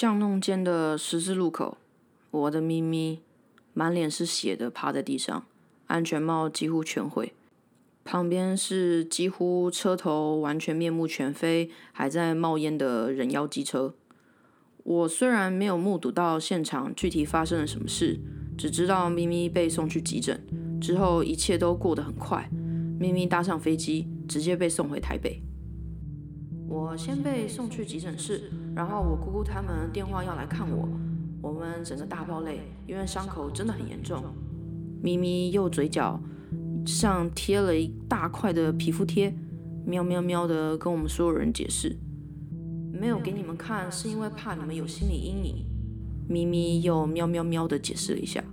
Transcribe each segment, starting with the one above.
巷弄间的十字路口，我的咪咪满脸是血的趴在地上，安全帽几乎全毁。旁边是几乎车头完全面目全非、还在冒烟的人妖机车。我虽然没有目睹到现场具体发生了什么事，只知道咪咪被送去急诊之后，一切都过得很快。咪咪搭上飞机，直接被送回台北。我先被送去急诊室，然后我姑姑他们电话要来看我，我们整个大爆泪，因为伤口真的很严重。咪咪右嘴角上贴了一大块的皮肤贴，喵喵喵的跟我们所有人解释，没有给你们看是因为怕你们有心理阴影。咪咪又喵喵喵的解释了一下。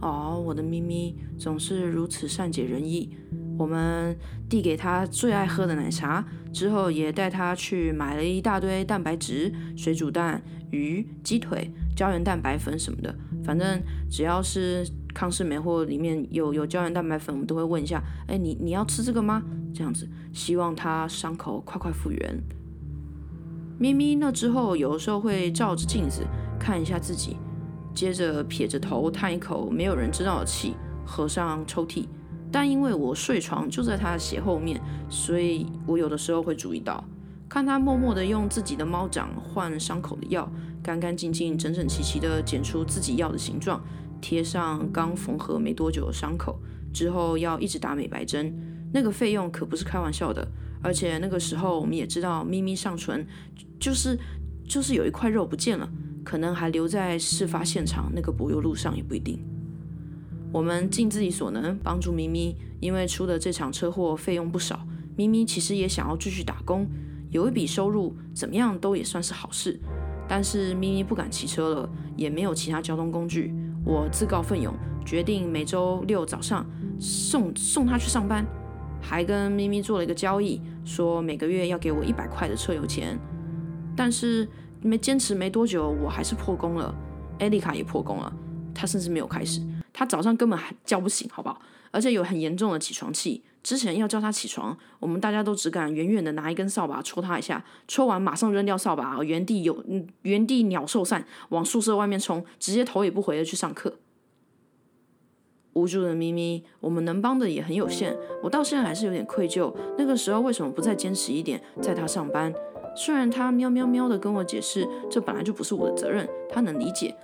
哦，我的咪咪总是如此善解人意。我们递给他最爱喝的奶茶，之后也带他去买了一大堆蛋白质、水煮蛋、鱼、鸡腿、胶原蛋白粉什么的。反正只要是康氏美或里面有有胶原蛋白粉，我们都会问一下：哎，你你要吃这个吗？这样子，希望他伤口快快复原。咪咪那之后，有时候会照着镜子看一下自己，接着撇着头叹一口没有人知道的气，合上抽屉。但因为我睡床就在他的斜后面，所以我有的时候会注意到，看他默默的用自己的猫掌换伤口的药，干干净净、整整齐齐的剪出自己要的形状，贴上刚缝合没多久的伤口，之后要一直打美白针，那个费用可不是开玩笑的。而且那个时候我们也知道，咪咪上唇就是就是有一块肉不见了，可能还留在事发现场那个柏油路上也不一定。我们尽自己所能帮助咪咪，因为出的这场车祸费用不少，咪咪其实也想要继续打工，有一笔收入，怎么样都也算是好事。但是咪咪不敢骑车了，也没有其他交通工具，我自告奋勇，决定每周六早上送送他去上班，还跟咪咪做了一个交易，说每个月要给我一百块的车油钱。但是没坚持没多久，我还是破功了，艾丽卡也破功了，他甚至没有开始。他早上根本还叫不醒，好不好？而且有很严重的起床气。之前要叫他起床，我们大家都只敢远远的拿一根扫把戳他一下，戳完马上扔掉扫把，原地有原地鸟兽散，往宿舍外面冲，直接头也不回的去上课。无助的咪咪，我们能帮的也很有限。我到现在还是有点愧疚，那个时候为什么不再坚持一点，在他上班？虽然他喵喵喵的跟我解释，这本来就不是我的责任，他能理解。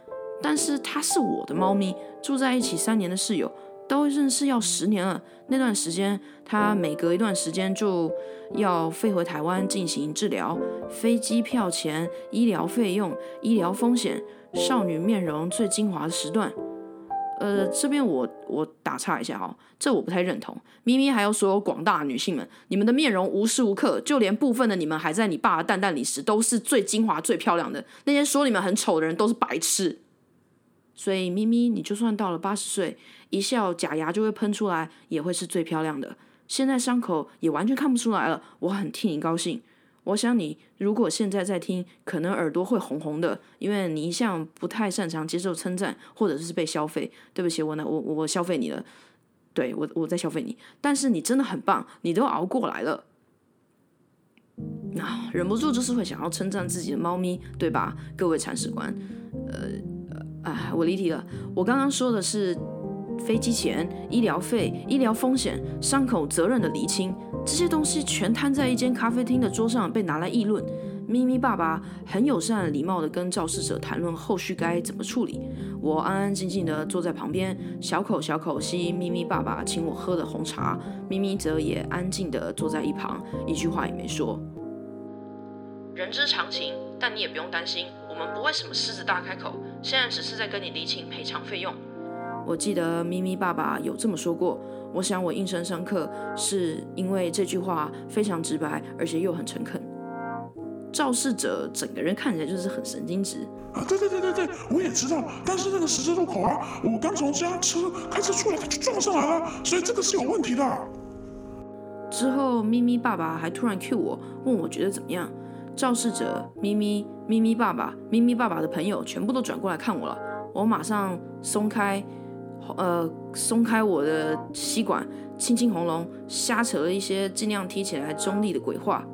但是它是我的猫咪，住在一起三年的室友都认识要十年了。那段时间，它每隔一段时间就要飞回台湾进行治疗，飞机票钱、医疗费用、医疗风险、少女面容最精华的时段。呃，这边我我打岔一下哈，这我不太认同。咪咪还有所有广大女性们，你们的面容无时无刻，就连部分的你们还在你爸的蛋蛋里时，都是最精华、最漂亮的。那些说你们很丑的人都是白痴。所以咪咪，你就算到了八十岁，一笑假牙就会喷出来，也会是最漂亮的。现在伤口也完全看不出来了，我很替你高兴。我想你如果现在在听，可能耳朵会红红的，因为你一向不太擅长接受称赞，或者是被消费。对不起，我呢，我我消费你了，对我我在消费你。但是你真的很棒，你都熬过来了。啊，忍不住就是会想要称赞自己的猫咪，对吧？各位铲屎官，呃。啊，我离题了。我刚刚说的是飞机钱、医疗费、医疗风险、伤口责任的厘清，这些东西全摊在一间咖啡厅的桌上被拿来议论。咪咪爸爸很友善、礼貌的跟肇事者谈论后续该怎么处理。我安安静静的坐在旁边，小口小口吸咪咪爸爸请我喝的红茶。咪咪则也安静的坐在一旁，一句话也没说。人之常情，但你也不用担心，我们不会什么狮子大开口。现在只是在跟你厘清赔偿费用。我记得咪咪爸爸有这么说过，我想我印象深刻，是因为这句话非常直白，而且又很诚恳。肇事者整个人看起来就是很神经质啊！对对对对对，我也知道，但是那个十字路口啊，我刚从家车开车出来，他就撞上来了，所以这个是有问题的。之后咪咪爸爸还突然 cue 我，问我觉得怎么样。肇事者咪咪咪咪爸爸咪咪爸爸的朋友全部都转过来看我了，我马上松开，呃，松开我的吸管，轻轻喉咙，瞎扯了一些尽量听起来中立的鬼话。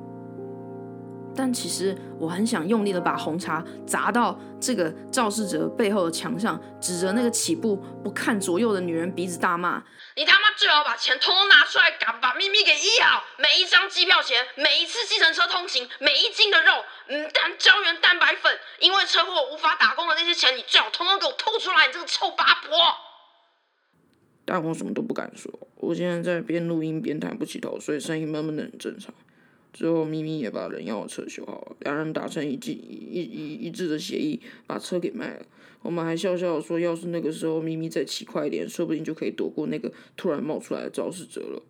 但其实我很想用力的把红茶砸到这个肇事者背后的墙上，指着那个起步不看左右的女人鼻子大骂：“你他妈最好把钱通通拿出来，敢把咪咪给医好！每一张机票钱，每一次计程车通行，每一斤的肉，嗯，蛋胶原蛋白粉，因为车祸无法打工的那些钱，你最好通通给我吐出来！你这个臭八婆！”但我什么都不敢说，我现在在边录音边抬不起头，所以声音闷闷的很正常。之后，咪咪也把人要的车修好了，两人达成一致一一一致的协议，把车给卖了。我们还笑笑说，要是那个时候咪咪再骑快一点，说不定就可以躲过那个突然冒出来的肇事者了。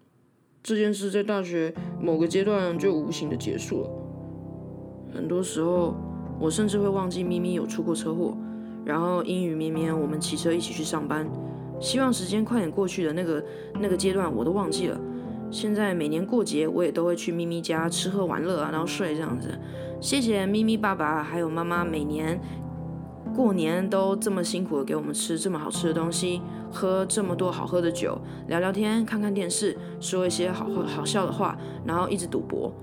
这件事在大学某个阶段就无形的结束了。很多时候，我甚至会忘记咪咪有出过车祸，然后阴雨绵绵，我们骑车一起去上班，希望时间快点过去的那个那个阶段，我都忘记了。现在每年过节，我也都会去咪咪家吃喝玩乐啊，然后睡这样子。谢谢咪咪爸爸还有妈妈，每年过年都这么辛苦的给我们吃这么好吃的东西，喝这么多好喝的酒，聊聊天，看看电视，说一些好好笑的话，然后一直赌博，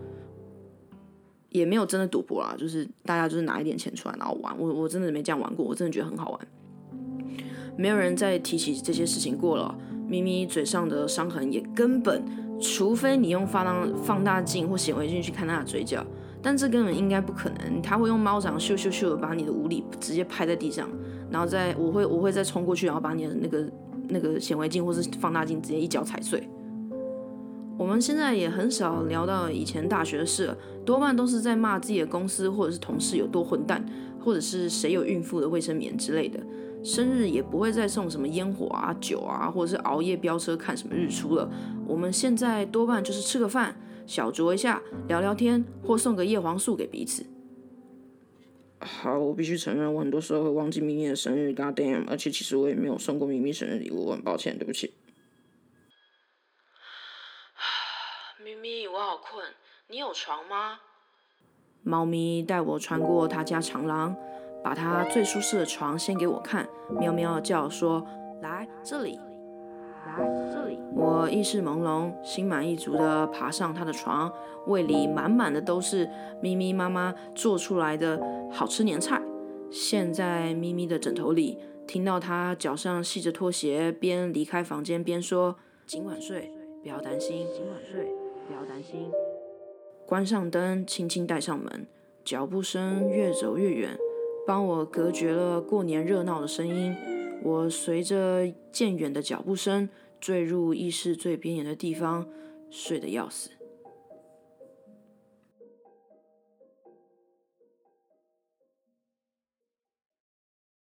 也没有真的赌博啦，就是大家就是拿一点钱出来然后玩。我我真的没这样玩过，我真的觉得很好玩。没有人再提起这些事情过了，咪咪嘴上的伤痕也根本。除非你用放大放大镜或显微镜去看他的嘴角，但这根本应该不可能。他会用猫掌咻咻咻的把你的无理直接拍在地上，然后再我会我会再冲过去，然后把你的那个那个显微镜或是放大镜直接一脚踩碎。我们现在也很少聊到以前大学的事了，多半都是在骂自己的公司或者是同事有多混蛋，或者是谁有孕妇的卫生棉之类的。生日也不会再送什么烟火啊、酒啊，或者是熬夜飙车看什么日出了。我们现在多半就是吃个饭，小酌一下，聊聊天，或送个叶黄素给彼此。好，我必须承认，我很多时候会忘记咪咪的生日，God damn！而且其实我也没有送过咪咪生日礼物，我很抱歉，对不起。咪咪，我好困，你有床吗？猫咪带我穿过他家长廊。把他最舒适的床先给我看，喵喵叫说：“来这里，来这里。”我意识朦胧，心满意足地爬上他的床，胃里满满的都是咪咪妈妈做出来的好吃年菜。现在咪咪的枕头里，听到他脚上系着拖鞋，边离开房间边说：“尽管睡，不要担心。尽管睡，不要担心。”关上灯，轻轻带上门，脚步声越走越远。帮我隔绝了过年热闹的声音。我随着渐远的脚步声坠入意识最边缘的地方，睡得要死。